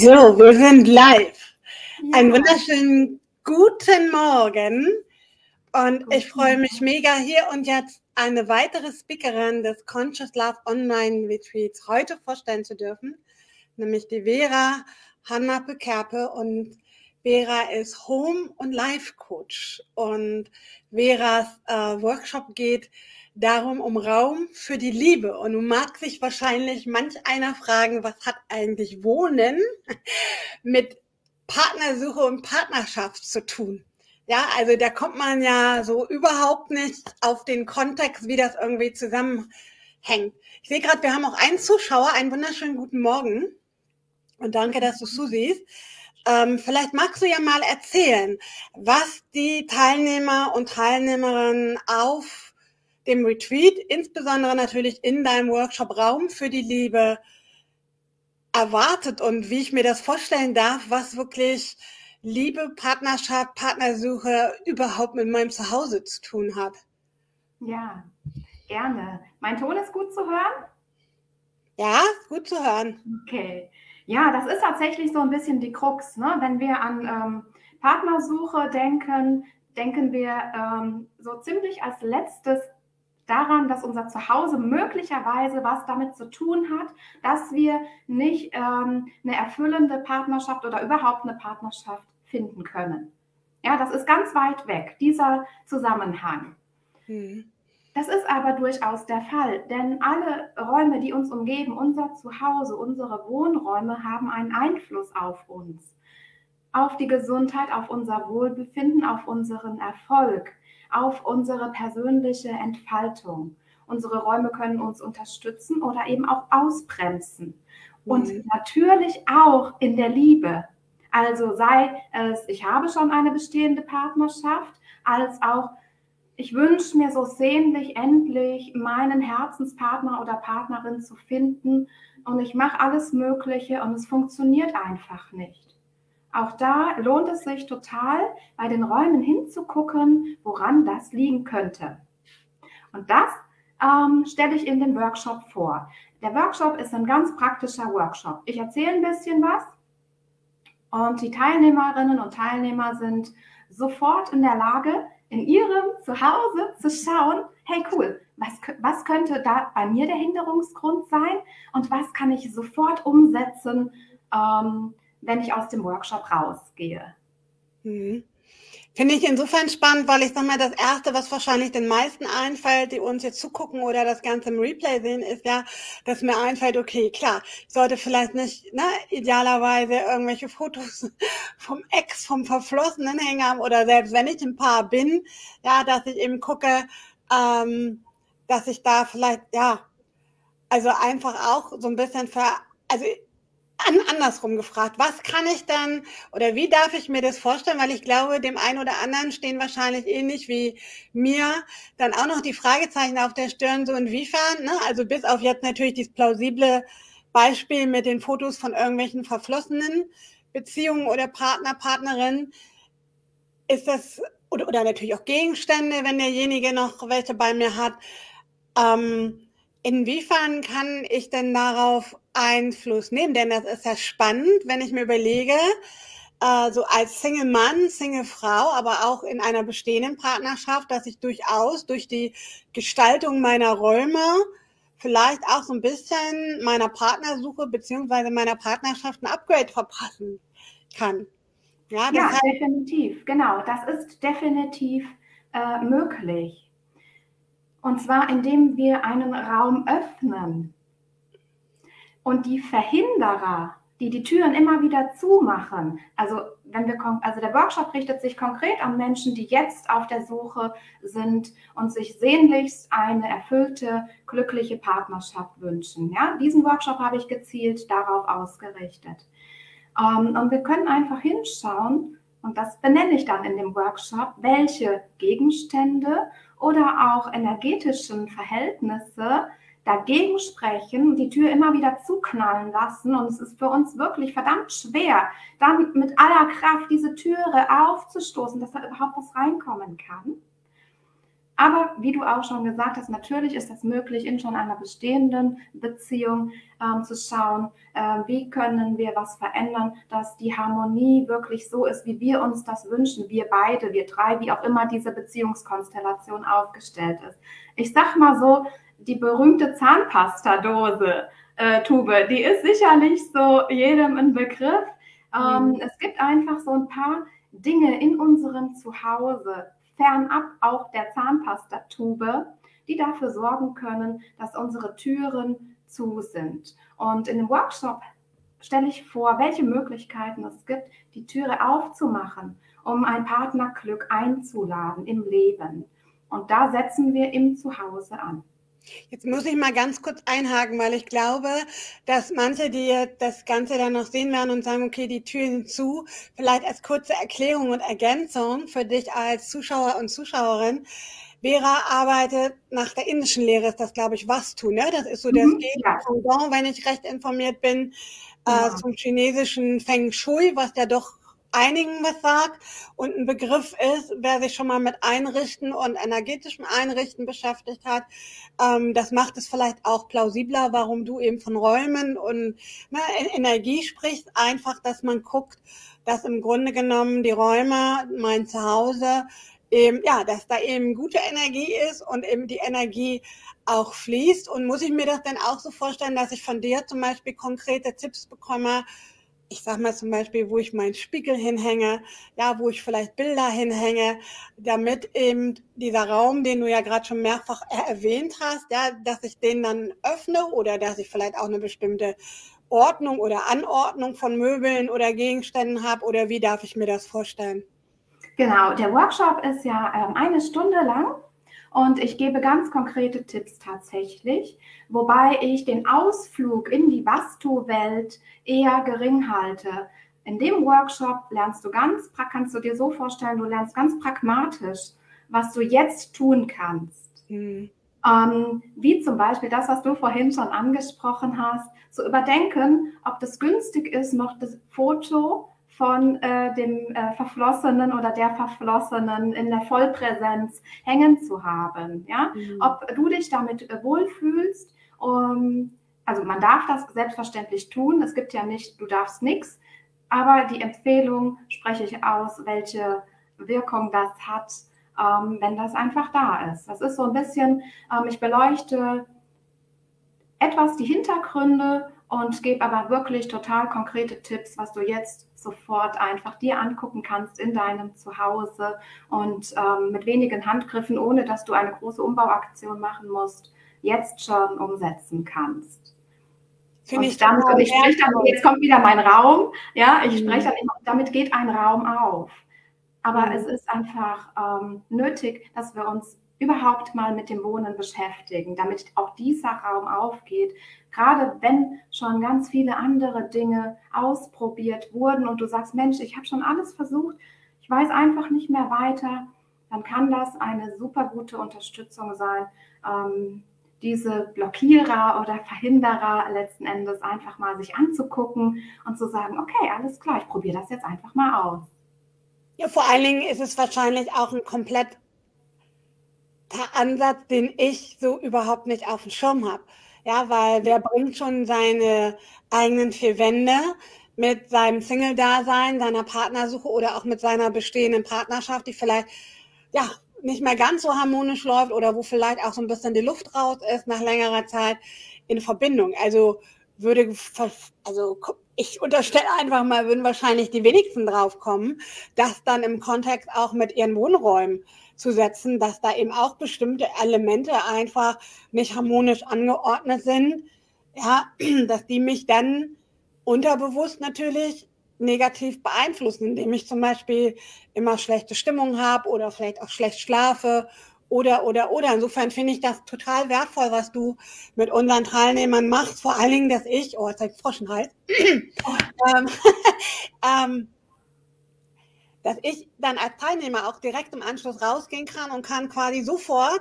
So, wir sind live. Ja. Einen wunderschönen guten Morgen. Und guten ich freue mich mega hier und jetzt eine weitere Speakerin des Conscious Love Online Retreats heute vorstellen zu dürfen, nämlich die Vera Hanna Bekerpe. Und Vera ist Home- und Life-Coach. Und Veras äh, Workshop geht darum, um Raum für die Liebe. Und du magst sich wahrscheinlich manch einer fragen, was hat eigentlich Wohnen mit Partnersuche und Partnerschaft zu tun? Ja, also da kommt man ja so überhaupt nicht auf den Kontext, wie das irgendwie zusammenhängt. Ich sehe gerade, wir haben auch einen Zuschauer. Einen wunderschönen guten Morgen. Und danke, dass du zusiehst. Ähm, vielleicht magst du ja mal erzählen, was die Teilnehmer und Teilnehmerinnen auf dem Retreat, insbesondere natürlich in deinem Workshop Raum für die Liebe erwartet und wie ich mir das vorstellen darf, was wirklich Liebe, Partnerschaft, Partnersuche überhaupt mit meinem Zuhause zu tun hat. Ja, gerne. Mein Ton ist gut zu hören? Ja, gut zu hören. Okay. Ja, das ist tatsächlich so ein bisschen die Krux. Ne? Wenn wir an ähm, Partnersuche denken, denken wir ähm, so ziemlich als letztes daran, dass unser Zuhause möglicherweise was damit zu tun hat, dass wir nicht ähm, eine erfüllende Partnerschaft oder überhaupt eine Partnerschaft finden können. Ja, das ist ganz weit weg, dieser Zusammenhang. Mhm. Das ist aber durchaus der Fall, denn alle Räume, die uns umgeben, unser Zuhause, unsere Wohnräume haben einen Einfluss auf uns, auf die Gesundheit, auf unser Wohlbefinden, auf unseren Erfolg, auf unsere persönliche Entfaltung. Unsere Räume können uns unterstützen oder eben auch ausbremsen. Und mhm. natürlich auch in der Liebe. Also sei es, ich habe schon eine bestehende Partnerschaft, als auch, ich wünsche mir so sehnlich endlich meinen Herzenspartner oder Partnerin zu finden und ich mache alles Mögliche und es funktioniert einfach nicht. Auch da lohnt es sich total, bei den Räumen hinzugucken, woran das liegen könnte. Und das ähm, stelle ich in dem Workshop vor. Der Workshop ist ein ganz praktischer Workshop. Ich erzähle ein bisschen was und die Teilnehmerinnen und Teilnehmer sind sofort in der Lage, in ihrem Zuhause zu schauen, hey cool, was, was könnte da bei mir der Hinderungsgrund sein und was kann ich sofort umsetzen, ähm, wenn ich aus dem Workshop rausgehe. Mhm. Finde ich insofern spannend, weil ich sag mal, das Erste, was wahrscheinlich den meisten einfällt, die uns jetzt zugucken oder das Ganze im Replay sehen, ist ja, dass mir einfällt, okay, klar, ich sollte vielleicht nicht, ne, idealerweise irgendwelche Fotos vom Ex, vom Verflossenen hängen haben oder selbst wenn ich ein Paar bin, ja, dass ich eben gucke, ähm, dass ich da vielleicht, ja, also einfach auch so ein bisschen für, also an, andersrum gefragt, was kann ich dann oder wie darf ich mir das vorstellen? Weil ich glaube, dem einen oder anderen stehen wahrscheinlich ähnlich wie mir dann auch noch die Fragezeichen auf der Stirn, so inwiefern, ne? also bis auf jetzt natürlich dieses plausible Beispiel mit den Fotos von irgendwelchen verflossenen Beziehungen oder Partner, Partnerin, ist das, oder, oder natürlich auch Gegenstände, wenn derjenige noch welche bei mir hat. Ähm, inwiefern kann ich denn darauf Einfluss nehmen? Denn das ist ja spannend, wenn ich mir überlege, äh, so als Single Mann, Single Frau, aber auch in einer bestehenden Partnerschaft, dass ich durchaus durch die Gestaltung meiner Räume vielleicht auch so ein bisschen meiner Partnersuche beziehungsweise meiner Partnerschaft ein Upgrade verpassen kann. Ja, ja heißt, definitiv, genau. Das ist definitiv äh, möglich. Und zwar, indem wir einen Raum öffnen und die Verhinderer, die die Türen immer wieder zumachen, also wenn wir, also der Workshop richtet sich konkret an Menschen, die jetzt auf der Suche sind und sich sehnlichst eine erfüllte, glückliche Partnerschaft wünschen. Ja, diesen Workshop habe ich gezielt darauf ausgerichtet. Ähm, und wir können einfach hinschauen, und das benenne ich dann in dem Workshop, welche Gegenstände oder auch energetischen Verhältnisse dagegen sprechen, die Tür immer wieder zuknallen lassen. Und es ist für uns wirklich verdammt schwer, dann mit aller Kraft diese Türe aufzustoßen, dass da überhaupt was reinkommen kann. Aber wie du auch schon gesagt hast, natürlich ist das möglich, in schon einer bestehenden Beziehung ähm, zu schauen, äh, wie können wir was verändern, dass die Harmonie wirklich so ist, wie wir uns das wünschen, wir beide, wir drei, wie auch immer diese Beziehungskonstellation aufgestellt ist. Ich sag mal so, die berühmte Zahnpastadose, äh, Tube, die ist sicherlich so jedem ein Begriff. Ähm, mhm. Es gibt einfach so ein paar Dinge in unserem Zuhause, fernab auch der Zahnpastatube, die dafür sorgen können, dass unsere Türen zu sind. Und in dem Workshop stelle ich vor, welche Möglichkeiten es gibt, die Türe aufzumachen, um ein Partnerglück einzuladen im Leben. Und da setzen wir im Zuhause an. Jetzt muss ich mal ganz kurz einhaken, weil ich glaube, dass manche, die das Ganze dann noch sehen werden und sagen, okay, die Türen zu, vielleicht als kurze Erklärung und Ergänzung für dich als Zuschauer und Zuschauerin. Vera arbeitet nach der indischen Lehre, ist das, glaube ich, was tun. Ne? Das ist so das mhm, Gegenpendant, wenn ich recht informiert bin, ja. äh, zum chinesischen Feng Shui, was ja doch einigen was sagt und ein Begriff ist, wer sich schon mal mit Einrichten und energetischem Einrichten beschäftigt hat, ähm, das macht es vielleicht auch plausibler, warum du eben von Räumen und ne, Energie sprichst. Einfach, dass man guckt, dass im Grunde genommen die Räume, mein Zuhause, eben, ja, dass da eben gute Energie ist und eben die Energie auch fließt. Und muss ich mir das denn auch so vorstellen, dass ich von dir zum Beispiel konkrete Tipps bekomme, ich sag mal zum Beispiel, wo ich meinen Spiegel hinhänge, ja, wo ich vielleicht Bilder hinhänge, damit eben dieser Raum, den du ja gerade schon mehrfach erwähnt hast, ja, dass ich den dann öffne oder dass ich vielleicht auch eine bestimmte Ordnung oder Anordnung von Möbeln oder Gegenständen habe oder wie darf ich mir das vorstellen? Genau, der Workshop ist ja ähm, eine Stunde lang und ich gebe ganz konkrete Tipps tatsächlich, wobei ich den Ausflug in die Vastu-Welt eher gering halte. In dem Workshop lernst du ganz, kannst du dir so vorstellen, du lernst ganz pragmatisch, was du jetzt tun kannst. Mhm. Ähm, wie zum Beispiel das, was du vorhin schon angesprochen hast, zu überdenken, ob das günstig ist, noch das Foto von äh, dem äh, Verflossenen oder der Verflossenen in der Vollpräsenz hängen zu haben. Ja? Mhm. Ob du dich damit äh, wohlfühlst, um, also man darf das selbstverständlich tun. Es gibt ja nicht, du darfst nichts, aber die Empfehlung spreche ich aus, welche Wirkung das hat, ähm, wenn das einfach da ist. Das ist so ein bisschen, ähm, ich beleuchte etwas die Hintergründe und gebe aber wirklich total konkrete Tipps, was du jetzt sofort einfach dir angucken kannst in deinem Zuhause und ähm, mit wenigen Handgriffen, ohne dass du eine große Umbauaktion machen musst, jetzt schon umsetzen kannst. Finde ich damit, und ich spreche dann, jetzt kommt wieder mein Raum, ja, ich mhm. spreche dann immer, damit geht ein Raum auf. Aber mhm. es ist einfach ähm, nötig, dass wir uns überhaupt mal mit dem Wohnen beschäftigen, damit auch dieser Raum aufgeht. Gerade wenn schon ganz viele andere Dinge ausprobiert wurden und du sagst, Mensch, ich habe schon alles versucht, ich weiß einfach nicht mehr weiter, dann kann das eine super gute Unterstützung sein, ähm, diese Blockierer oder Verhinderer letzten Endes einfach mal sich anzugucken und zu sagen, okay, alles klar, ich probiere das jetzt einfach mal aus. Ja, vor allen Dingen ist es wahrscheinlich auch ein komplett Ansatz, den ich so überhaupt nicht auf dem Schirm habe. Ja, weil wer bringt schon seine eigenen vier Wände mit seinem Single-Dasein, seiner Partnersuche oder auch mit seiner bestehenden Partnerschaft, die vielleicht ja nicht mehr ganz so harmonisch läuft oder wo vielleicht auch so ein bisschen die Luft raus ist nach längerer Zeit in Verbindung. Also würde, also ich unterstelle einfach mal, würden wahrscheinlich die wenigsten drauf kommen, das dann im Kontext auch mit ihren Wohnräumen zu setzen, dass da eben auch bestimmte Elemente einfach nicht harmonisch angeordnet sind, ja, dass die mich dann unterbewusst natürlich negativ beeinflussen, indem ich zum Beispiel immer schlechte Stimmung habe oder vielleicht auch schlecht schlafe oder, oder, oder. Insofern finde ich das total wertvoll, was du mit unseren Teilnehmern machst. Vor allen Dingen, dass ich, oh, jetzt habe ich Froschenhals, ähm, ähm, dass ich dann als Teilnehmer auch direkt im Anschluss rausgehen kann und kann quasi sofort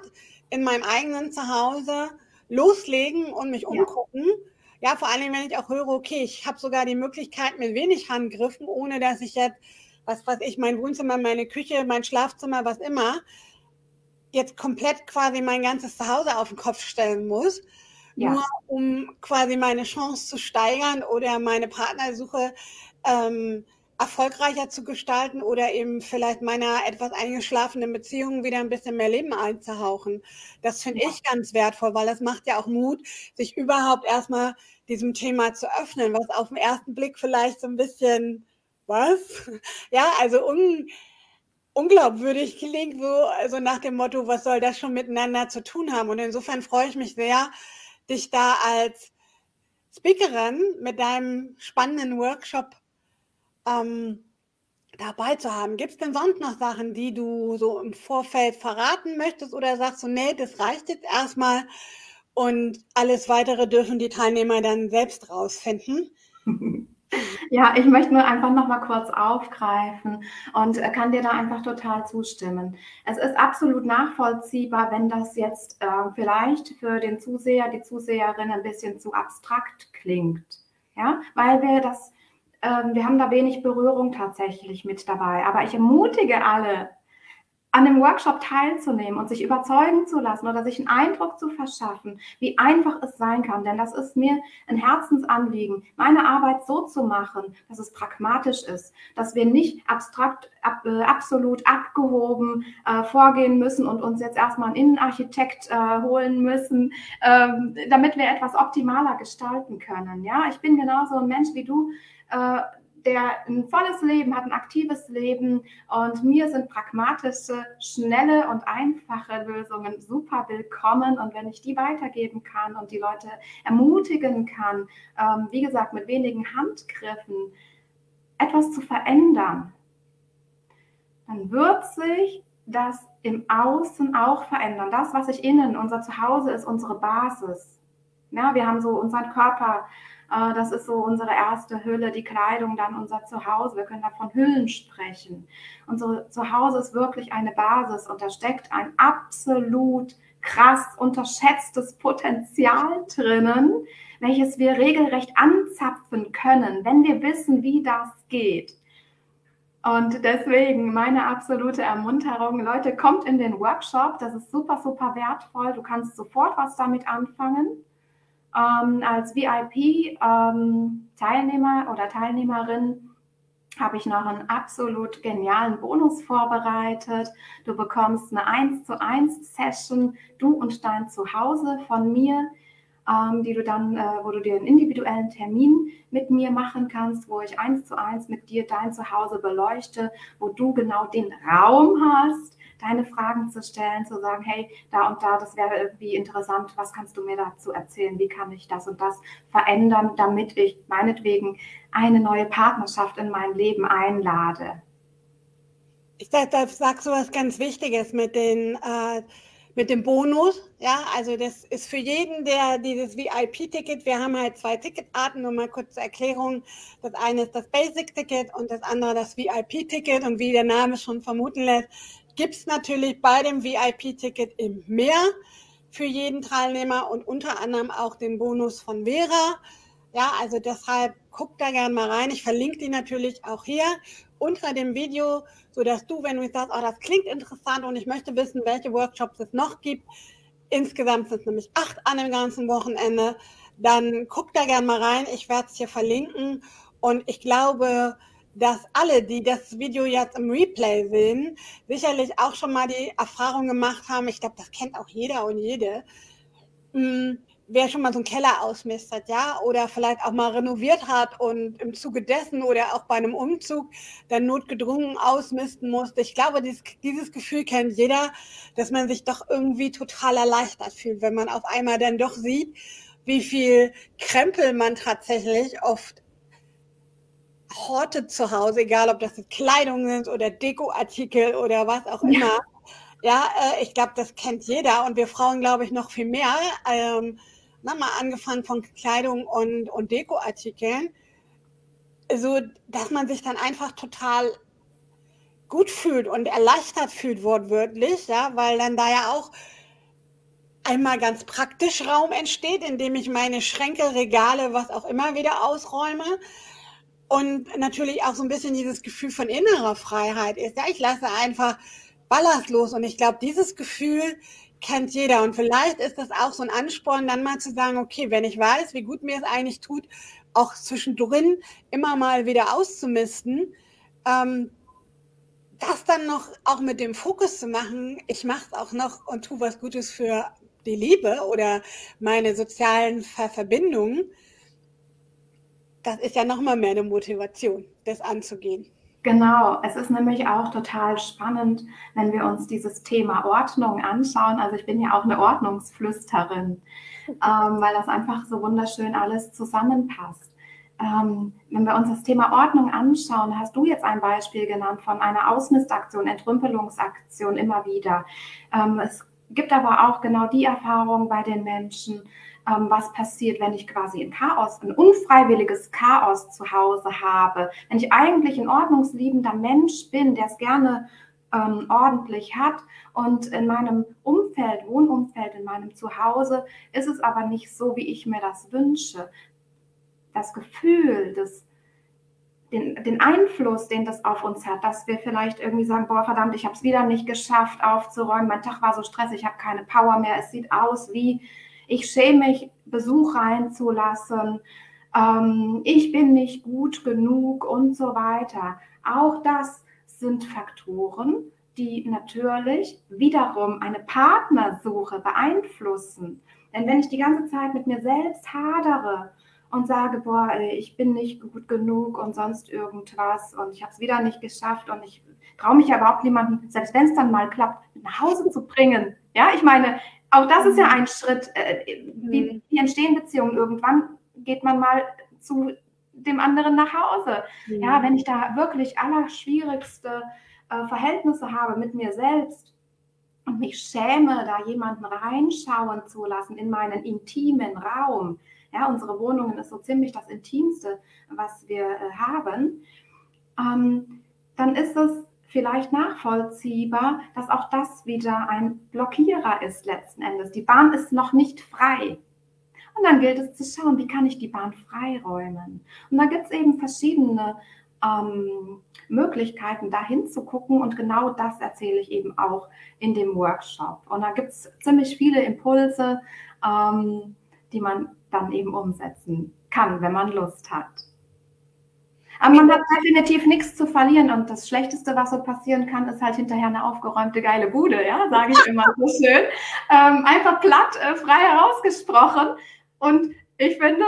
in meinem eigenen Zuhause loslegen und mich umgucken. Ja, ja vor allem, wenn ich auch höre, okay, ich habe sogar die Möglichkeit mit wenig Handgriffen, ohne dass ich jetzt, was weiß ich, mein Wohnzimmer, meine Küche, mein Schlafzimmer, was immer, jetzt komplett quasi mein ganzes Zuhause auf den Kopf stellen muss, ja. nur um quasi meine Chance zu steigern oder meine Partnersuche ähm, erfolgreicher zu gestalten oder eben vielleicht meiner etwas eingeschlafenen Beziehung wieder ein bisschen mehr Leben einzuhauchen. Das finde ja. ich ganz wertvoll, weil das macht ja auch Mut, sich überhaupt erstmal diesem Thema zu öffnen, was auf den ersten Blick vielleicht so ein bisschen, was? Ja, also un, unglaubwürdig klingt, so also nach dem Motto, was soll das schon miteinander zu tun haben? Und insofern freue ich mich sehr, dich da als Speakerin mit deinem spannenden Workshop ähm, dabei zu haben. Gibt es denn sonst noch Sachen, die du so im Vorfeld verraten möchtest oder sagst du, nee, das reicht jetzt erstmal und alles weitere dürfen die Teilnehmer dann selbst rausfinden? Ja, ich möchte nur einfach noch mal kurz aufgreifen und äh, kann dir da einfach total zustimmen. Es ist absolut nachvollziehbar, wenn das jetzt äh, vielleicht für den Zuseher, die Zuseherin ein bisschen zu abstrakt klingt. Ja, weil wir das ähm, wir haben da wenig Berührung tatsächlich mit dabei. Aber ich ermutige alle, an dem Workshop teilzunehmen und sich überzeugen zu lassen oder sich einen Eindruck zu verschaffen, wie einfach es sein kann. Denn das ist mir ein Herzensanliegen, meine Arbeit so zu machen, dass es pragmatisch ist, dass wir nicht abstrakt, ab, äh, absolut abgehoben äh, vorgehen müssen und uns jetzt erstmal einen Innenarchitekt äh, holen müssen, ähm, damit wir etwas optimaler gestalten können. Ja, ich bin genauso ein Mensch wie du äh, der ein volles Leben hat, ein aktives Leben und mir sind pragmatische, schnelle und einfache Lösungen super willkommen und wenn ich die weitergeben kann und die Leute ermutigen kann, ähm, wie gesagt, mit wenigen Handgriffen etwas zu verändern, dann wird sich das im Außen auch verändern. Das, was ich innen, unser Zuhause ist unsere Basis. Ja, wir haben so unseren Körper, das ist so unsere erste Hülle, die Kleidung, dann unser Zuhause. Wir können da von Hüllen sprechen. Unser Zuhause ist wirklich eine Basis und da steckt ein absolut krass unterschätztes Potenzial drinnen, welches wir regelrecht anzapfen können, wenn wir wissen, wie das geht. Und deswegen meine absolute Ermunterung, Leute, kommt in den Workshop, das ist super, super wertvoll. Du kannst sofort was damit anfangen ähm, als VIP-Teilnehmer ähm, oder Teilnehmerin habe ich noch einen absolut genialen Bonus vorbereitet. Du bekommst eine 1 zu 1 Session, du und dein Zuhause von mir, ähm, die du dann, äh, wo du dir einen individuellen Termin mit mir machen kannst, wo ich eins zu eins mit dir dein Zuhause beleuchte, wo du genau den Raum hast, deine Fragen zu stellen, zu sagen, hey, da und da, das wäre irgendwie interessant, was kannst du mir dazu erzählen, wie kann ich das und das verändern, damit ich meinetwegen eine neue Partnerschaft in mein Leben einlade. Ich sag, da sagst du was ganz Wichtiges mit den äh, mit dem Bonus. Ja, also das ist für jeden, der dieses VIP-Ticket, wir haben halt zwei Ticketarten, nur mal kurz zur Erklärung. Das eine ist das Basic-Ticket und das andere das VIP-Ticket. Und wie der Name schon vermuten lässt, gibt es natürlich bei dem VIP-Ticket im mehr für jeden Teilnehmer und unter anderem auch den Bonus von Vera. Ja, also deshalb guckt da gerne mal rein. Ich verlinke die natürlich auch hier unter dem Video, sodass du, wenn du sagst, oh, das klingt interessant und ich möchte wissen, welche Workshops es noch gibt, insgesamt sind es nämlich acht an dem ganzen Wochenende, dann guck da gerne mal rein. Ich werde es hier verlinken und ich glaube, dass alle, die das Video jetzt im Replay sehen, sicherlich auch schon mal die Erfahrung gemacht haben, ich glaube, das kennt auch jeder und jede, hm, wer schon mal so einen Keller ausmistet, ja, oder vielleicht auch mal renoviert hat und im Zuge dessen oder auch bei einem Umzug dann notgedrungen ausmisten musste. Ich glaube, dieses, dieses Gefühl kennt jeder, dass man sich doch irgendwie total erleichtert fühlt, wenn man auf einmal dann doch sieht, wie viel Krempel man tatsächlich oft hortet zu Hause, egal ob das Kleidung sind oder Dekoartikel oder was auch immer. Ja, ja äh, ich glaube, das kennt jeder und wir Frauen, glaube ich, noch viel mehr. Ähm, na, mal angefangen von Kleidung und, und Dekoartikeln. So, dass man sich dann einfach total gut fühlt und erleichtert fühlt, wortwörtlich, ja, weil dann da ja auch einmal ganz praktisch Raum entsteht, indem ich meine Schränke, Regale, was auch immer wieder ausräume und natürlich auch so ein bisschen dieses Gefühl von innerer Freiheit ist. Ja, ich lasse einfach ballastlos. Und ich glaube, dieses Gefühl kennt jeder. Und vielleicht ist das auch so ein Ansporn, dann mal zu sagen, okay, wenn ich weiß, wie gut mir es eigentlich tut, auch zwischendrin immer mal wieder auszumisten, ähm, das dann noch auch mit dem Fokus zu machen, ich mache es auch noch und tue was Gutes für die Liebe oder meine sozialen Verbindungen, das ist ja nochmal mehr eine Motivation, das anzugehen. Genau, es ist nämlich auch total spannend, wenn wir uns dieses Thema Ordnung anschauen. Also ich bin ja auch eine Ordnungsflüsterin, ähm, weil das einfach so wunderschön alles zusammenpasst. Ähm, wenn wir uns das Thema Ordnung anschauen, hast du jetzt ein Beispiel genannt von einer Ausmistaktion, Entrümpelungsaktion immer wieder. Ähm, es gibt aber auch genau die Erfahrung bei den Menschen, ähm, was passiert, wenn ich quasi ein Chaos, ein unfreiwilliges Chaos zu Hause habe. Wenn ich eigentlich ein ordnungsliebender Mensch bin, der es gerne ähm, ordentlich hat und in meinem Umfeld, Wohnumfeld, in meinem Zuhause ist es aber nicht so, wie ich mir das wünsche. Das Gefühl, das den, den Einfluss, den das auf uns hat, dass wir vielleicht irgendwie sagen, boah, verdammt, ich habe es wieder nicht geschafft aufzuräumen, mein Tag war so stressig, ich habe keine Power mehr, es sieht aus wie, ich schäme mich, Besuch reinzulassen, ähm, ich bin nicht gut genug und so weiter. Auch das sind Faktoren, die natürlich wiederum eine Partnersuche beeinflussen. Denn wenn ich die ganze Zeit mit mir selbst hadere, und sage, boah, ich bin nicht gut genug und sonst irgendwas und ich habe es wieder nicht geschafft und ich traue mich ja überhaupt niemanden, selbst wenn es dann mal klappt, nach Hause zu bringen. Ja, ich meine, auch das ist ja ein Schritt. Äh, wie, mhm. wie entstehen Beziehungen? Irgendwann geht man mal zu dem anderen nach Hause. Ja, mhm. wenn ich da wirklich allerschwierigste äh, Verhältnisse habe mit mir selbst und mich schäme, da jemanden reinschauen zu lassen in meinen intimen Raum, ja, unsere Wohnungen ist so ziemlich das Intimste, was wir äh, haben. Ähm, dann ist es vielleicht nachvollziehbar, dass auch das wieder ein Blockierer ist letzten Endes. Die Bahn ist noch nicht frei. Und dann gilt es zu schauen, wie kann ich die Bahn freiräumen. Und da gibt es eben verschiedene ähm, Möglichkeiten, da hinzugucken. Und genau das erzähle ich eben auch in dem Workshop. Und da gibt es ziemlich viele Impulse, ähm, die man dann eben umsetzen kann, wenn man Lust hat. Aber man hat definitiv nichts zu verlieren und das Schlechteste, was so passieren kann, ist halt hinterher eine aufgeräumte geile Bude, ja, sage ich immer so schön. Ähm, einfach platt, äh, frei herausgesprochen. Und ich finde,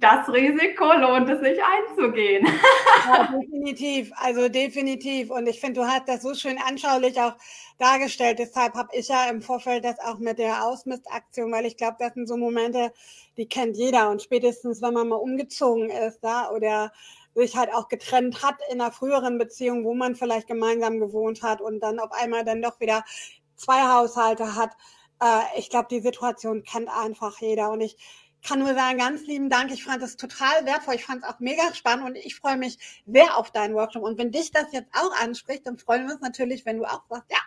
das Risiko lohnt es sich einzugehen. Ja, definitiv, also definitiv. Und ich finde, du hast das so schön anschaulich auch dargestellt. Deshalb habe ich ja im Vorfeld das auch mit der Ausmistaktion, weil ich glaube, das sind so Momente, die kennt jeder. Und spätestens, wenn man mal umgezogen ist da oder sich halt auch getrennt hat in einer früheren Beziehung, wo man vielleicht gemeinsam gewohnt hat und dann auf einmal dann doch wieder zwei Haushalte hat. Äh, ich glaube, die Situation kennt einfach jeder. Und ich kann nur sagen, ganz lieben Dank. Ich fand es total wertvoll. Ich fand es auch mega spannend und ich freue mich sehr auf deinen Workshop. Und wenn dich das jetzt auch anspricht, dann freuen wir uns natürlich, wenn du auch sagst, ja,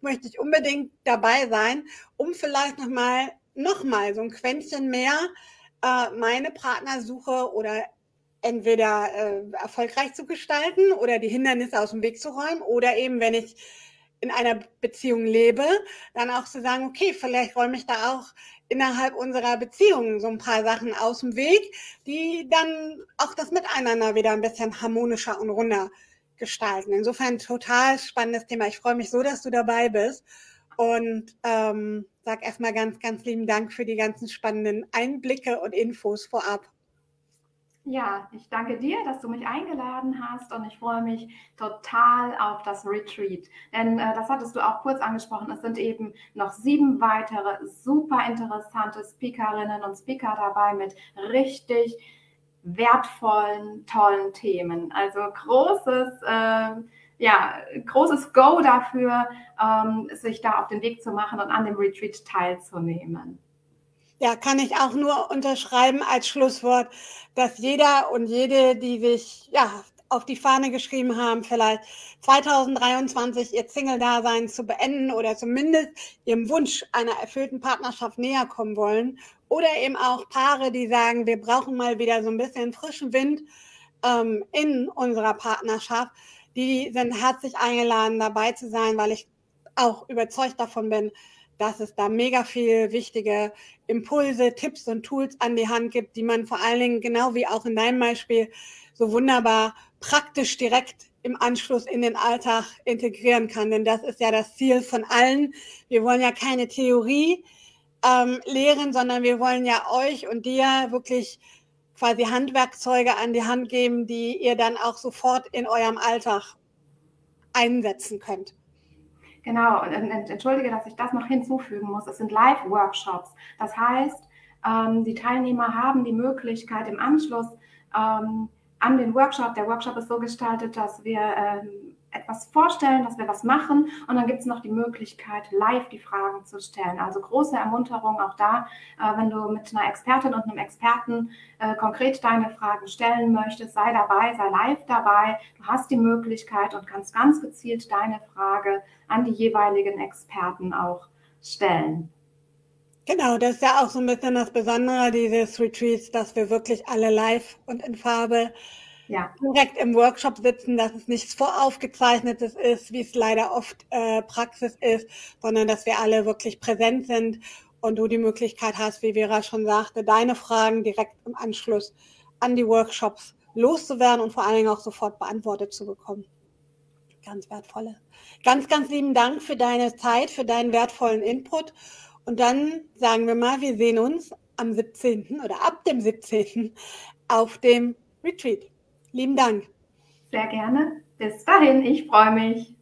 möchte ich unbedingt dabei sein, um vielleicht nochmal, nochmal so ein Quäntchen mehr äh, meine Partnersuche oder entweder äh, erfolgreich zu gestalten oder die Hindernisse aus dem Weg zu räumen oder eben, wenn ich in einer Beziehung lebe, dann auch zu sagen, okay, vielleicht räume ich da auch innerhalb unserer Beziehung so ein paar Sachen aus dem Weg, die dann auch das Miteinander wieder ein bisschen harmonischer und runder gestalten. Insofern total spannendes Thema. Ich freue mich so, dass du dabei bist und ähm, sag erstmal ganz, ganz lieben Dank für die ganzen spannenden Einblicke und Infos vorab. Ja, ich danke dir, dass du mich eingeladen hast und ich freue mich total auf das Retreat. Denn äh, das hattest du auch kurz angesprochen. Es sind eben noch sieben weitere super interessante Speakerinnen und Speaker dabei mit richtig wertvollen, tollen Themen. Also großes, äh, ja, großes Go dafür, ähm, sich da auf den Weg zu machen und an dem Retreat teilzunehmen. Ja, kann ich auch nur unterschreiben als Schlusswort, dass jeder und jede, die sich ja auf die Fahne geschrieben haben, vielleicht 2023 ihr Single-Dasein zu beenden oder zumindest ihrem Wunsch einer erfüllten Partnerschaft näher kommen wollen. Oder eben auch Paare, die sagen, wir brauchen mal wieder so ein bisschen frischen Wind ähm, in unserer Partnerschaft. Die sind herzlich eingeladen, dabei zu sein, weil ich auch überzeugt davon bin, dass es da mega viel wichtige Impulse, Tipps und Tools an die Hand gibt, die man vor allen Dingen, genau wie auch in deinem Beispiel, so wunderbar praktisch direkt im Anschluss in den Alltag integrieren kann. Denn das ist ja das Ziel von allen. Wir wollen ja keine Theorie ähm, lehren, sondern wir wollen ja euch und dir wirklich quasi Handwerkzeuge an die Hand geben, die ihr dann auch sofort in eurem Alltag einsetzen könnt. Genau, und, entschuldige, dass ich das noch hinzufügen muss. Es sind Live-Workshops. Das heißt, ähm, die Teilnehmer haben die Möglichkeit im Anschluss ähm, an den Workshop, der Workshop ist so gestaltet, dass wir ähm, etwas vorstellen, dass wir was machen und dann gibt es noch die Möglichkeit, live die Fragen zu stellen. Also große Ermunterung auch da, äh, wenn du mit einer Expertin und einem Experten äh, konkret deine Fragen stellen möchtest, sei dabei, sei live dabei. Du hast die Möglichkeit und kannst ganz gezielt deine Frage an die jeweiligen Experten auch stellen. Genau, das ist ja auch so ein bisschen das Besondere dieses Retreats, dass wir wirklich alle live und in Farbe ja. direkt im Workshop sitzen, dass es nichts voraufgezeichnetes ist, wie es leider oft äh, Praxis ist, sondern dass wir alle wirklich präsent sind und du die Möglichkeit hast, wie Vera schon sagte, deine Fragen direkt im Anschluss an die Workshops loszuwerden und vor allen Dingen auch sofort beantwortet zu bekommen. Ganz wertvolle. Ganz, ganz lieben Dank für deine Zeit, für deinen wertvollen Input. Und dann sagen wir mal, wir sehen uns am 17. oder ab dem 17. auf dem Retreat. Lieben Dank. Sehr gerne. Bis dahin, ich freue mich.